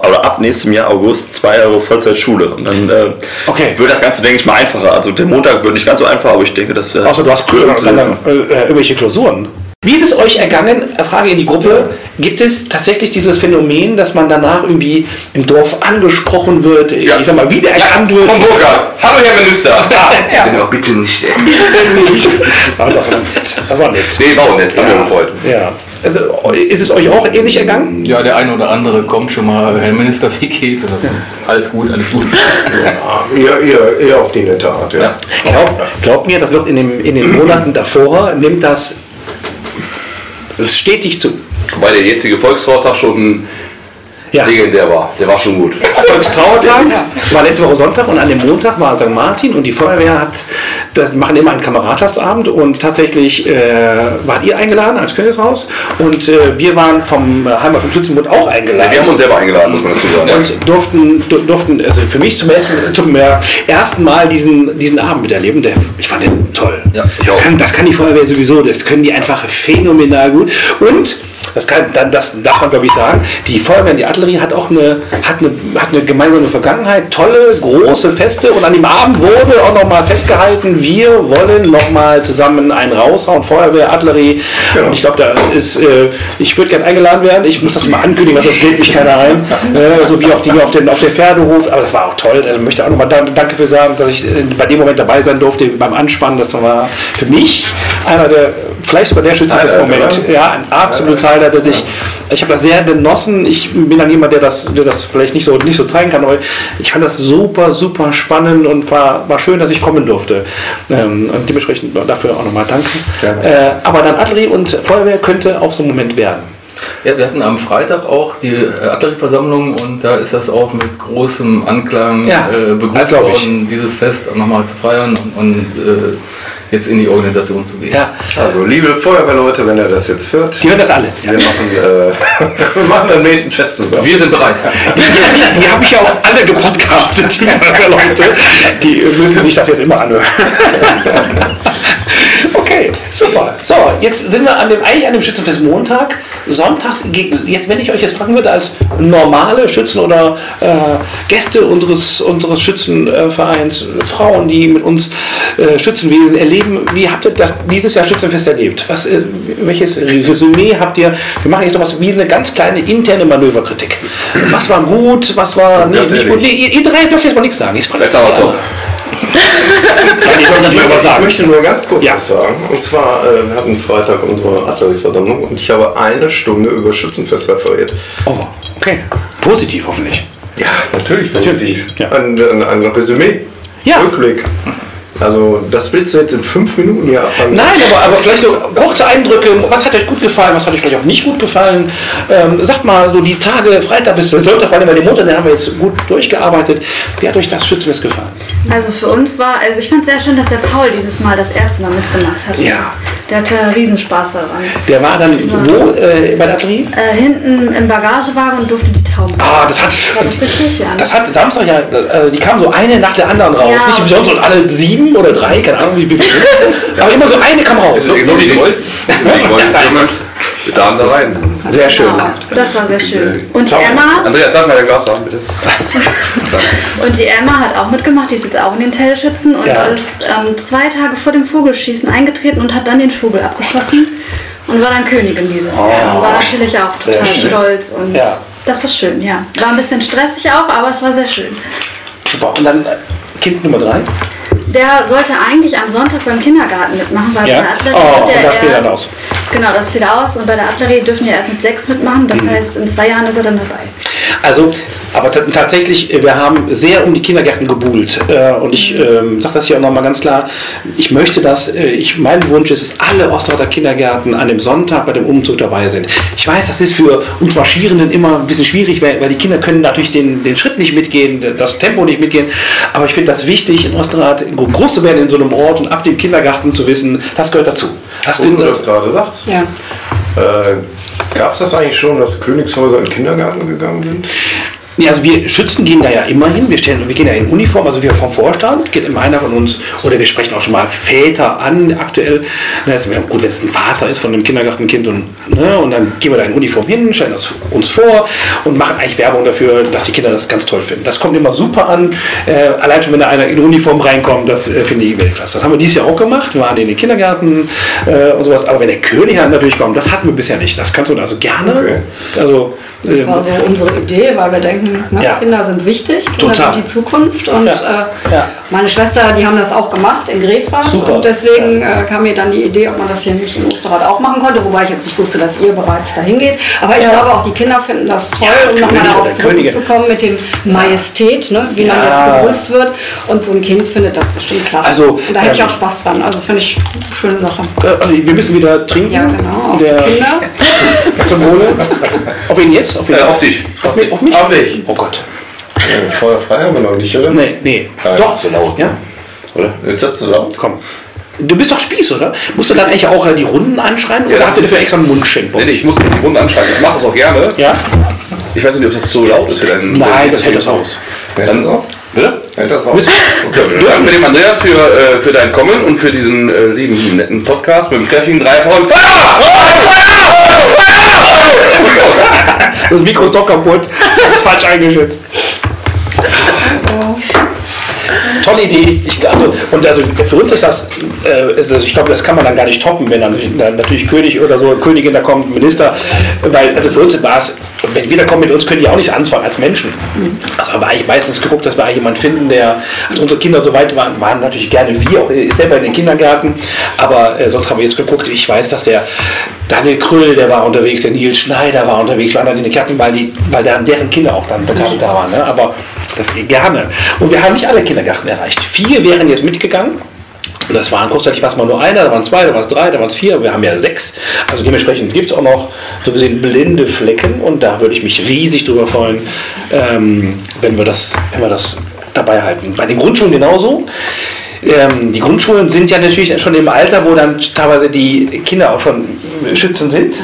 oder ab nächstem Jahr August zwei Jahre Vollzeitschule. Und dann äh, Okay. wird das Ganze, denke ich mal, einfacher. Also der Montag wird nicht ganz so einfach, aber ich denke, dass äh, Außer du hast cool äh, äh, irgendwelche Klausuren. Wie ist es euch ergangen? Äh, Frage in die Gruppe. Gibt es tatsächlich dieses Phänomen, dass man danach irgendwie im Dorf angesprochen wird, ich sag mal, wiedererkannt wird? Vom Burkhardt. Hallo, Herr Minister. Ja. Ja, bitte nicht. Bitte nicht. Das war nett. Das war nett. Nee, war auch nett. Haben wir gefreut. Ja. Also, ist es euch auch ähnlich ergangen? Ja, der eine oder andere kommt schon mal, Herr Minister, wie geht's? Dann, Alles gut, alles gut. Eher, eher, eher auf die nette Art, ja. Ja. Glaub, glaubt mir, das wird in, dem, in den Monaten davor, nimmt das, das stetig zu. Wobei der jetzige Volksvortag schon Ja. legendär war. Der war schon gut. Volkstrauertag war letzte Woche Sonntag und an dem Montag war St. Martin und die Feuerwehr hat, das machen immer einen Kameradschaftsabend und tatsächlich äh, wart ihr eingeladen als Königshaus und äh, wir waren vom Heimat- und Schützenbund auch eingeladen. Wir haben uns selber eingeladen, muss man dazu sagen. und durften, du- durften also für mich zum ersten, zum ersten Mal diesen, diesen Abend miterleben. Der, ich fand den toll. Ja, ich das, auch. kann, das kann die Feuerwehr sowieso, das können die einfach phänomenal gut. Und das, kann, dann, das darf man glaube ich sagen, die Feuerwehr in die Artillerie hat auch eine, hat eine, hat eine gemeinsame Vergangenheit, tolle, große Feste. Und an dem Abend wurde auch nochmal festgehalten, wir wollen nochmal zusammen einen raushauen, Feuerwehr, Artillerie. Und ich glaube, da ist, äh, ich würde gerne eingeladen werden, ich muss das mal ankündigen, sonst lädt mich keiner ein, äh, so wie auf, die, auf, den, auf der Pferdehof, aber das war auch toll, ich möchte auch nochmal Danke für sagen, dass ich äh, bei dem Moment dabei sein durfte beim Anspannen, das war für mich einer der, vielleicht sogar der Schützenfest-Moment, ja, ein absolutes Highlight, dass ich, ich habe das sehr genossen. Ich bin dann jemand, der das, der das vielleicht nicht so, nicht so zeigen kann, aber ich fand das super, super spannend und war, war schön, dass ich kommen durfte. Ähm, und dementsprechend dafür auch nochmal danke. Äh, aber dann Artillerie und Feuerwehr könnte auch so ein Moment werden. Ja, wir hatten am Freitag auch die äh, Artillerieversammlung und da ist das auch mit großem Anklang Ja, äh, begrüßt worden, dieses Fest nochmal zu feiern und, und äh, jetzt in die Organisation zu gehen. Ja, Also, liebe Feuerwehrleute, wenn ihr das jetzt hört, die hören das alle. wir machen, äh, wir machen am nächsten Fest zusammen. Wir sind bereit. Die, die, die habe ich ja auch alle gepodcastet, die Leute. Die müssen sich das jetzt immer anhören. Okay, super. So, jetzt sind wir an dem, eigentlich an dem Schützenfest Montag. Sonntags, jetzt wenn ich euch jetzt fragen würde, als normale Schützen oder äh, Gäste unseres, unseres Schützenvereins, Frauen, die mit uns äh, Schützenwesen erleben, wie habt ihr das, dieses Jahr Schützenfest erlebt? Was, äh, welches Resümee habt ihr? Wir machen jetzt noch was wie eine ganz kleine interne Manöverkritik. Was war gut, was war nee, nicht gut? Nee, ihr, ihr drei dürft jetzt mal nichts sagen. Ich natürlich aber Ich möchte nur ganz kurz Ja. was sagen. Und zwar, äh, wir hatten Freitag unsere Artillerieversammlung und ich habe eine Stunde über Schützenfest referiert. Oh, okay. Positiv hoffentlich. Ja, natürlich, Natürlich, positiv. ja. Ein, ein, ein Resümee. Ja. Rückblick. Also, das willst du jetzt in fünf Minuten hier abfangen. Nein, aber, aber vielleicht so kurze Eindrücke. Was hat euch gut gefallen? Was hat euch vielleicht auch nicht gut gefallen? Ähm, sagt mal so die Tage, Freitag bis Sonntag, vor allem bei dem Montag, den haben wir jetzt gut durchgearbeitet. Wie hat euch das Schützenfest gefallen? Also für uns war, also ich fand es sehr schön, dass der Paul dieses Mal das erste Mal mitgemacht hat. Ja. Der hatte Riesenspaß daran. Der war dann wo äh, bei der Artillerie? Äh, hinten im Bagagewagen und durfte die Tauben. Ah, das hat, War das richtig? Ja. das hat Samstag ja, äh, die kamen so eine nach der anderen raus. Ja. Nicht wie sonst und alle sieben oder drei, keine Ahnung wie viele. Aber immer so eine kam raus. So, so wie die Gold. Mit da da rein. Sehr schön. Genau. Das war sehr schön. Und Emma, Andreas, sag mal dein Glas haben, bitte. und die Emma hat auch mitgemacht, die ist jetzt auch in den Tellschützen und Ja. ist ähm, zwei Tage vor dem Vogelschießen eingetreten und hat dann den Vogel abgeschossen und war dann Königin dieses Jahr. Und war natürlich auch total Oh. stolz und Ja. das war schön, ja. War ein bisschen stressig auch, aber es war sehr schön. Super. Und dann äh, Kind Nummer drei. Der sollte eigentlich am Sonntag beim Kindergarten mitmachen, weil Ja. bei der Artillerie Oh, wird der das fiel dann erst, aus. Genau, das fiel aus und bei der Artillerie dürfen die erst mit sechs mitmachen. Das Mhm. heißt, in zwei Jahren ist er dann dabei. Also, aber ta- tatsächlich, äh, wir haben sehr um die Kindergärten gebuhlt. Äh, und ich ähm, sage das hier auch nochmal ganz klar. Ich möchte, dass, äh, ich, mein Wunsch ist, dass alle Osterroder Kindergärten an dem Sonntag bei dem Umzug dabei sind. Ich weiß, das ist für uns Marschierenden immer ein bisschen schwierig, weil, weil die Kinder können natürlich den, den Schritt nicht mitgehen, das Tempo nicht mitgehen. Aber ich finde das wichtig, in Osterrad groß zu werden in so einem Ort und ab dem Kindergarten zu wissen, das gehört dazu. Das Wo du das gerade sagst. Ja. Äh, Gab es das eigentlich schon, dass Königshäuser in Kindergarten gegangen sind? Ja, also wir Schützen gehen da ja immer hin. Wir, stellen, wir gehen ja in Uniform, also wir vom Vorstand, geht immer einer von uns, oder wir sprechen auch schon mal Väter an aktuell. Na, ist mir gut, wenn es ein Vater ist von einem Kindergartenkind und, ne, und dann gehen wir da in Uniform hin, stellen das uns vor und machen eigentlich Werbung dafür, dass die Kinder das ganz toll finden. Das kommt immer super an. Äh, allein schon, wenn da einer in Uniform reinkommt, das äh, finde ich Weltklasse. Das haben wir dieses Jahr auch gemacht. Wir waren in den Kindergarten äh, und sowas. Aber wenn der König dann natürlich kommt, das hatten wir bisher nicht. Das kannst du also gerne. Okay. Also, Das ähm, war so unsere Idee, weil wir denken, ne, Ja. Kinder sind wichtig, Kinder Total. sind die Zukunft. Und Ja. Äh, Ja. meine Schwester, die haben das auch gemacht in Grefrath. Super. Und deswegen äh, kam mir dann die Idee, ob man das hier nicht in Osterrad auch machen konnte, wobei ich jetzt nicht wusste, dass ihr bereits dahin geht. Aber ich glaube auch, die Kinder finden das toll, um nochmal darauf zurückzukommen mit dem Majestät, ne, wie man jetzt begrüßt wird. Und so ein Kind findet das bestimmt klasse. Also, und da hätte ich ähm, auch Spaß dran. Also finde ich eine schöne Sache. Äh, also wir müssen wieder trinken. Ja, genau. Auf Der, die Kinder. Zum Wohle. Auf wen jetzt? Auf, wen? Äh, auf dich. Auf mich? Auf mich? Auf dich. Oh Gott. Ja, Feuerfrei haben wir noch nicht, oder? Nee, nee. Ja, doch. zu laut. Ja, Oder? Ist das zu laut? komm. Du bist doch Spieß, oder? Musst du dann eigentlich auch die Runden anschreien? Oder das- habt ihr dafür extra einen Mundschenk? Nee, nee, ich muss die Runde anschreiben. Ich mache das auch gerne. Ja? Ich weiß nicht, ob das zu laut ist für deinen. Nein, das hält das aus. Hält das aus? Bitte? Hält das aus? Okay, wir danken dem Andreas für, äh, für dein Kommen und für diesen äh, lieben, netten Podcast mit dem kräftigen Dreifachen. Feuer! Das Mikro ist doch kaputt. Falsch eingeschätzt. Tolle Idee. Ich, also, und also für uns ist das, äh, also ich glaube, das kann man dann gar nicht toppen, wenn dann, dann natürlich König oder so, Königin da kommt, Minister, weil also für uns war es, wenn wir da kommen mit uns, können die auch nicht anfangen als Menschen. Also haben wir eigentlich meistens geguckt, dass wir jemanden finden, der, als unsere Kinder so weit waren, waren natürlich gerne wir auch selber in den Kindergarten, aber äh, sonst haben wir jetzt geguckt, ich weiß, dass der Daniel Kröll, der war unterwegs, der Nils Schneider war unterwegs, waren dann in den Gärten, weil, die, weil dann deren Kinder auch dann gerade da waren. Ne? Aber das geht gerne. Und wir haben nicht alle Kindergärten erreicht. Vier wären jetzt mitgegangen. Und das waren kurzzeitig war mal nur einer, da waren zwei, da waren es drei, da waren es vier, wir haben ja sechs. Also dementsprechend gibt es auch noch so gesehen blinde Flecken und da würde ich mich riesig drüber freuen, ähm, wenn, wir das, wenn wir das dabei halten. Bei den Grundschulen genauso. Ähm, die Grundschulen sind ja natürlich schon im Alter, wo dann teilweise die Kinder auch schon Schützen sind.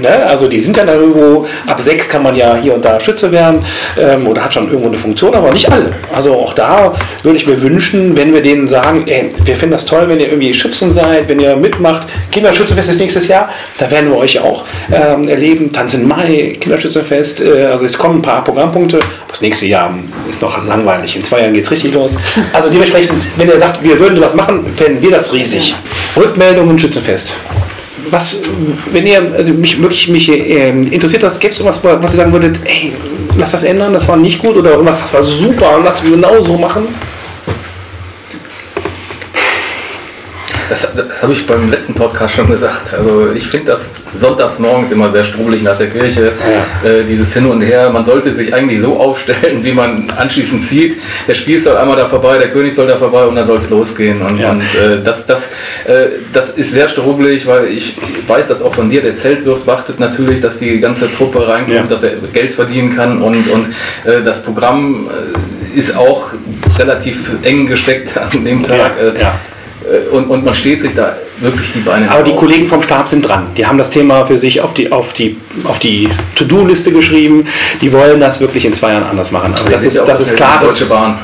Ne? Also die sind dann irgendwo, ab sechs kann man ja hier und da Schütze werden ähm, oder hat schon irgendwo eine Funktion, aber nicht alle. Also auch da würde ich mir wünschen, wenn wir denen sagen, ey, wir finden das toll, wenn ihr irgendwie Schützen seid, wenn ihr mitmacht. Kinderschützenfest ist nächstes Jahr, da werden wir euch auch ähm, erleben. Tanz in Mai, Kinderschützenfest, äh, also es kommen ein paar Programmpunkte. Das nächste Jahr ist noch langweilig, in zwei Jahren geht es richtig los. Also dementsprechend, wenn ihr sagt, wir würden sowas machen, fänden wir das riesig. Rückmeldungen Schützenfest was, wenn ihr, also mich wirklich mich äh, interessiert das, gäbe es irgendwas, was ihr sagen würdet, ey, lass das ändern, das war nicht gut oder irgendwas, das war super, lass wir genau so machen? Das, das habe ich beim letzten Podcast schon gesagt. Also ich finde das sonntags morgens immer sehr strubelig nach der Kirche. Ja. Äh, dieses Hin und Her. Man sollte sich eigentlich so aufstellen, wie man anschließend sieht. Der Spieß soll einmal da vorbei, der König soll da vorbei und dann soll es losgehen. Und, ja. und äh, das, das, äh, das ist sehr strubelig, weil ich weiß, dass auch von dir der Zeltwirt wartet natürlich, dass die ganze Truppe reinkommt, ja. dass er Geld verdienen kann und, und äh, das Programm äh, ist auch relativ eng gesteckt an dem Tag. Ja. Äh, und, und man steht sich da wirklich die Beine. Aber die Kollegen vom Stab sind dran. Die haben das Thema für sich auf die, auf die, auf die To-Do-Liste geschrieben. Die wollen das wirklich in zwei Jahren anders machen. Also das ist, das ist klar. Deutsche Bahn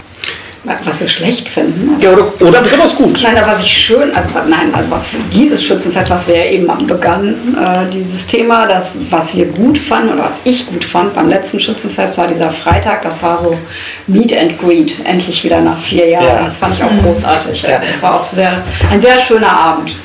was wir schlecht finden. Ja, oder, oder besonders gut. Nein, was ich schön, also nein, also was für dieses Schützenfest, was wir ja eben begannen, äh, dieses Thema, das, was wir gut fanden oder was ich gut fand beim letzten Schützenfest, war dieser Freitag, das war so Meet and Greet, endlich wieder nach vier Jahren. Ja. Das fand ich auch mhm. großartig. Ja. Das war auch sehr, ein sehr schöner Abend.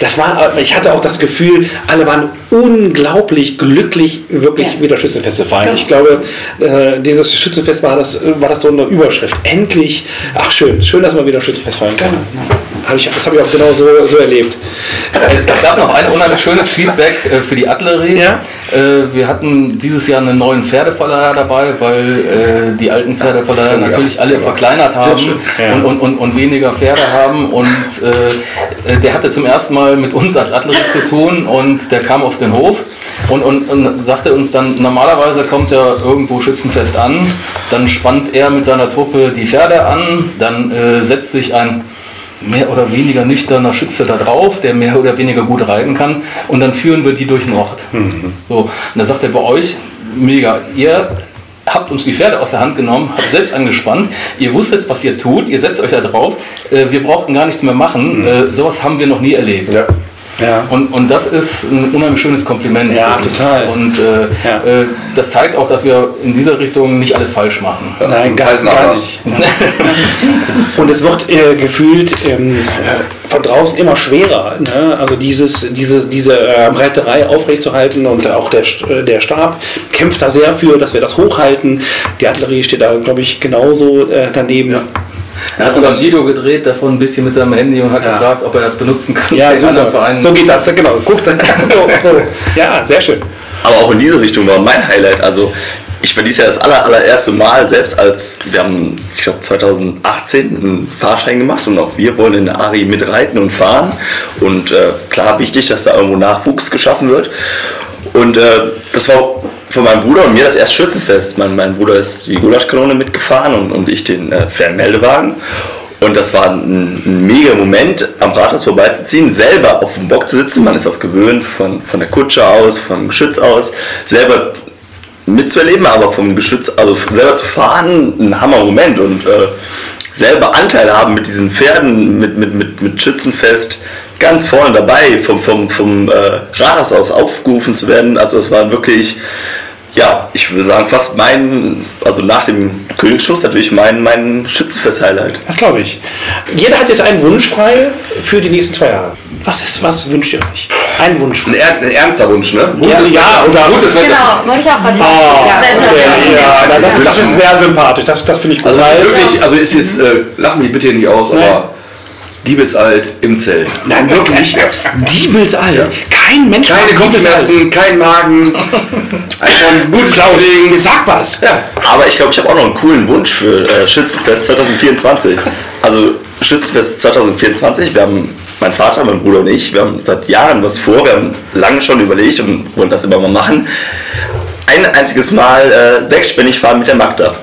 Das war, ich hatte auch das Gefühl, alle waren unglaublich glücklich, wirklich ja. wieder Schützenfest zu feiern. Genau. Ich glaube, äh, dieses Schützenfest war das, war das so eine Überschrift. Endlich Ach schön, schön, dass man wieder Schützenfest feiern kann. Hab ich, das habe ich auch genau so, so erlebt. Es gab noch ein unheimlich schönes Feedback äh, für die Adlerie. Ja? Äh, wir hatten dieses Jahr einen neuen Pferdeverleiher dabei, weil äh, die alten Pferdeverleiher natürlich alle verkleinert haben und, und, und, und, weniger Pferde haben. Und der hatte zum ersten Mal mit uns als Adlerie zu tun und der kam auf den Hof und, und, und sagte uns dann, normalerweise kommt er irgendwo Schützenfest an, dann spannt er mit seiner Truppe die Pferde an, dann äh, setzt sich ein mehr oder weniger nüchterner Schütze da drauf, der mehr oder weniger gut reiten kann und dann führen wir die durch den Ort. Mhm. So, und da sagt er bei euch, mega, ihr habt uns die Pferde aus der Hand genommen, habt selbst angespannt, ihr wusstet, was ihr tut, ihr setzt euch da drauf, äh, wir brauchten gar nichts mehr machen, mhm. äh, sowas haben wir noch nie erlebt. Ja. Ja. Und, und das ist ein unheimlich schönes Kompliment. Ja, total. Und äh, ja. äh, das zeigt auch, dass wir in dieser Richtung nicht alles falsch machen. Nein, gar, gar nicht. und es wird äh, gefühlt ähm, von draußen immer schwerer. Ne? Also dieses, diese, diese äh, Reiterei aufrechtzuerhalten und auch der, äh, der Stab kämpft da sehr für, dass wir das hochhalten. Die Artillerie steht da, glaube ich, genauso äh, daneben. Ja. Er hat sogar ein Video gedreht davon ein bisschen mit seinem Handy und hat ja. gefragt, ob er das benutzen kann. Ja, so, so geht das, genau. Guckt. so, so. Ja, sehr schön. Aber auch in diese Richtung war mein Highlight. Also ich war dieses Jahr das aller, allererste Mal, selbst als wir haben, ich glaube 2018 einen Fahrschein gemacht und auch wir wollen in der Ari mitreiten und fahren. Und äh, klar wichtig, dass da irgendwo Nachwuchs geschaffen wird. Und äh, das war von meinem Bruder und mir das erste Schützenfest. Mein, mein Bruder ist die Gulaschkanone mitgefahren und, und ich den äh, Fernmeldewagen. Und das war ein, ein mega Moment, am Rathaus vorbeizuziehen, selber auf dem Bock zu sitzen. Man ist das gewöhnt, von, von der Kutsche aus, vom Geschütz aus, selber mitzuerleben, aber vom Geschütz, also selber zu fahren, ein Hammer-Moment und äh, selber Anteil haben mit diesen Pferden, mit, mit, mit, mit Schützenfest, ganz vorne dabei, vom, vom, vom äh, Rathaus aus aufgerufen zu werden. Also es war wirklich, ja, ich würde sagen, fast mein, also nach dem Königsschuss natürlich mein, mein Schützenfest-Highlight. Das glaube ich. Jeder hat jetzt einen Wunsch frei für die nächsten zwei Jahre. Was ist, was wünscht ihr euch? Ein Wunsch Ein, frei. er, ein ernster Wunsch, ne? Ja, ja, oder- Gutes Wetter. Genau, wollte ich auch gerade Oh, das Wetter. okay, ja, das, das, das ist sehr sympathisch. Das, das finde ich gut. Also wirklich, also ist jetzt, äh, lach mich bitte nicht aus, aber Diebelsalt im Zelt. Nein, wirklich. Diebelsalt. Kein Mensch Keine. Kopfschmerzen, kein Magen. Einfach ein gutes Klauslegen. Sag was. Ja. Aber ich glaube, ich habe auch noch einen coolen Wunsch für äh, Schützenfest 2024. Also Schützenfest 2024, wir haben, mein Vater, mein Bruder und ich, wir haben seit Jahren was vor, wir haben lange schon überlegt und wollen das immer mal machen. Ein einziges Mal äh, sechsspännig fahren mit der Magda.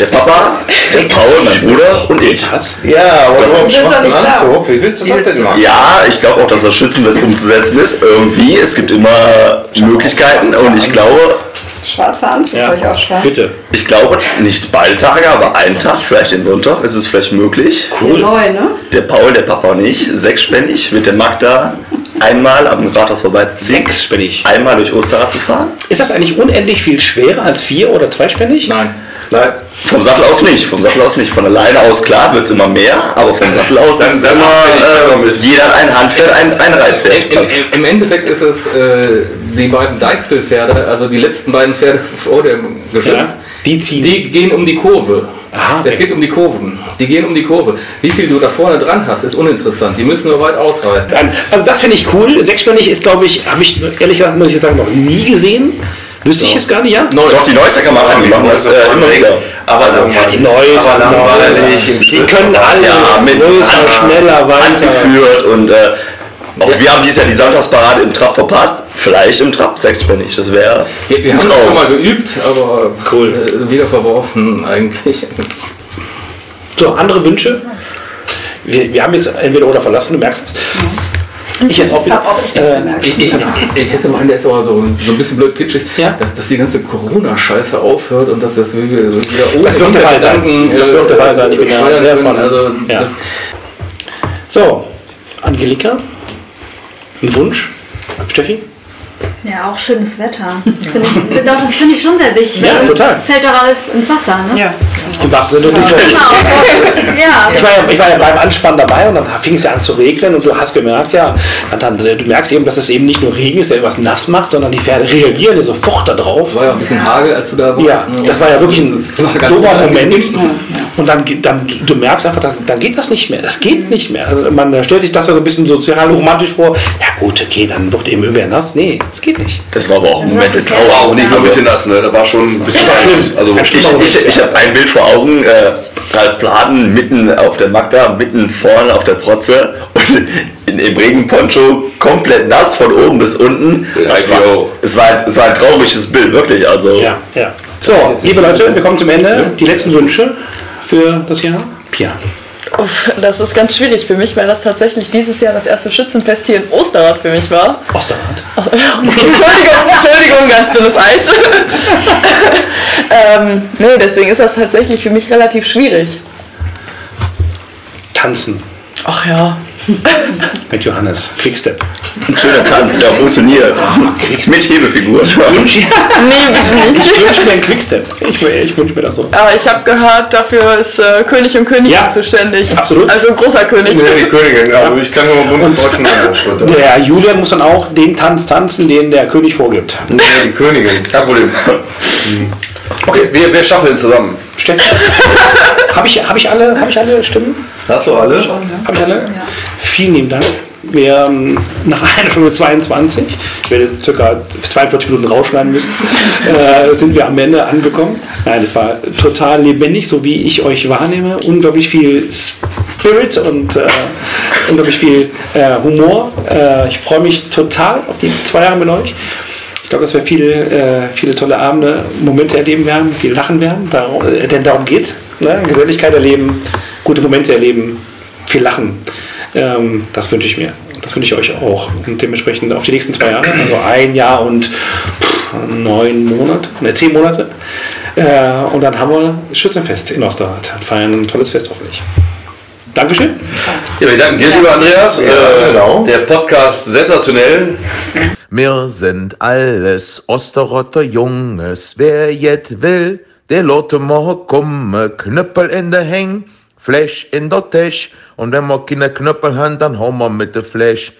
Der Papa, der Paul, mein Bruder und ich. Was? Ja, aber Das- du bist doch nicht da. Anzug. Wie willst du das denn machen? Ja, ich glaube auch, dass das Schützenfest umzusetzen ist. Irgendwie, es gibt immer Möglichkeiten und ich glaube, Schwarzer Anzug Ja. soll ich aufschreiben. Bitte. ich glaube nicht beide Tage, aber einen Tag, vielleicht den Sonntag, ist es vielleicht möglich. Cool. Neu, ne? Der Paul, der Papa und ich, sechsspännig mit der Magda einmal am Rathaus vorbeiziehen. Sechsspännig. Einmal durch Osterrad zu fahren. Ist das eigentlich unendlich viel schwerer als vier- oder zweispännig? Nein. Nein. Vom Sattel aus nicht, vom Sattel aus nicht. Von alleine aus klar wird es immer mehr, aber vom Sattel aus Dann- ist es dann immer, mach ich äh, jeder hat ein Handpferd, ein, ein Reitpferd. Im, im, Im Endeffekt ist es äh, die beiden Deichselpferde, also die letzten beiden Pferde vor dem Geschütz, Ja, die ziehen. die gehen um die Kurve. Aha. Es geht um die Kurven. Die gehen um die Kurve. Wie viel du da vorne dran hast, ist uninteressant. Die müssen nur weit ausreiten. Also das finde ich cool. Sechsspännig ist, glaube ich, habe ich ehrlich gesagt, muss ich sagen, noch nie gesehen. Wüsste ich jetzt gar nicht, ja? Neu. Doch, die Neusser machen, die machen das äh, immer wieder. Aber Also, ja, Die Neues, Aber langweilig Neues. Die können alles Ja, mit größer, schneller, weiter. Handgeführt und äh, auch wir haben dieses Jahr die Sonntagsparade im Trab verpasst. Vielleicht im Trab sechsspännig, das wäre Wir, wir haben das schon mal geübt, aber Cool. äh, wieder verworfen eigentlich. So, andere Wünsche? Wir, wir haben jetzt entweder oder verlassen, du merkst es. Ich jetzt auch wieder. Äh, gemerkt. Ich, ich, ich hätte meinen, der ist aber so, so ein bisschen blöd kitschig, Ja. dass, dass die ganze Corona-Scheiße aufhört und dass das wieder, wieder Das wird der Fall sein. Das wird der Fall sein. Ich bin ja sehr von- Also ja. So, Angelika, ein Wunsch? Steffi? Ja, auch schönes Wetter. Find ich, doch, das finde ich schon sehr wichtig. Ja, total. Fällt doch alles ins Wasser, ne? Ja. Im wahrsten Sinne Wortes. Genau. Ja. Ich war, ja, ich war ja beim Anspannen dabei und dann fing es ja an zu regnen und du hast gemerkt, ja, dann, äh, du merkst eben, dass es eben nicht nur Regen ist, der etwas nass macht, sondern die Pferde reagieren ja sofort darauf. war ja ein bisschen Hagel, als du da warst. Ja, ne? das war ja wirklich ein unangenehm. Moment. Und dann, dann, du merkst einfach, dass, dann geht das nicht mehr. Das geht nicht mehr. Also man äh, stellt sich das ja so ein bisschen sozial romantisch vor. Ja gut, okay, dann wird eben irgendwer nass. Nee, das geht nicht. Das war aber auch ein Moment der Trauer. War auch nicht nur ein bisschen nass, ne? Da war schon ein bisschen Also, Ich, ich, ich habe ein Bild vor Augen, äh, Ralf Pladen mitten auf der Magda, mitten vorne auf der Protze und in, im Regenponcho komplett nass von oben bis unten. Es war, es, war, es war ein trauriges Bild, wirklich. Also, Ja, ja. So, liebe Leute, wir kommen zum Ende. Die letzten Wünsche für das Jahr. Pia. Das ist ganz schwierig für mich, weil das tatsächlich dieses Jahr das erste Schützenfest hier in Osterrad für mich war. Osterrad. Entschuldigung, Entschuldigung, ganz dünnes Eis. ähm, nee, deswegen ist das tatsächlich für mich relativ schwierig. Tanzen Ach ja. mit Johannes. Quickstep. ein schöner Tanz, der funktioniert. Mit Hebefigur. Wünsche, Nee, bitte nicht. ich wünsche mir einen Quickstep. Ich, ich wünsche mir das so. Aber ich habe gehört, dafür ist äh, König und Königin Ja, zuständig. absolut. Also großer König. Ja, die Königin, also ich kann nur bunt deutschen. Der Julian muss dann auch den Tanz tanzen, den der König vorgibt. Nee, die Königin. kein Problem. Okay, wir, wir schaffeln zusammen. Steffi, habe ich, hab ich, alle, hab ich alle Stimmen? Hast du alle? Habe ich alle? Vielen lieben Dank. Wir ähm, nach einer Stunde 22, ich werde circa 42 Minuten rausschneiden müssen, äh, sind wir am Ende angekommen. Nein, es war total lebendig, so wie ich euch wahrnehme. Unglaublich viel Spirit und äh, unglaublich viel äh, Humor. Äh, ich freue mich total auf die zwei Jahre mit euch. Ich glaube, dass wir viele, äh, viele tolle Abende, Momente erleben werden, viel lachen werden, darum, äh, denn darum geht ne? Geselligkeit erleben, gute Momente erleben, viel lachen. Ähm, das wünsche ich mir. Das wünsche ich euch auch. Und dementsprechend auf die nächsten zwei Jahre, also ein Jahr und pff, neun Monate, ne, zehn Monate. Äh, und dann haben wir Schützenfest in Osterrad. Feiern ein tolles Fest hoffentlich. Dankeschön. Ja, wir danken dir, lieber Andreas. Ja, äh, genau. Der Podcast sensationell. Wir sind alles Osterrotter Junges. Wer jetzt will, der lotte mal komme. Knüppel in der Heng, Flash in der Tisch. Und wenn wir keine Knüppel haben, dann hauen wir mit der Flash.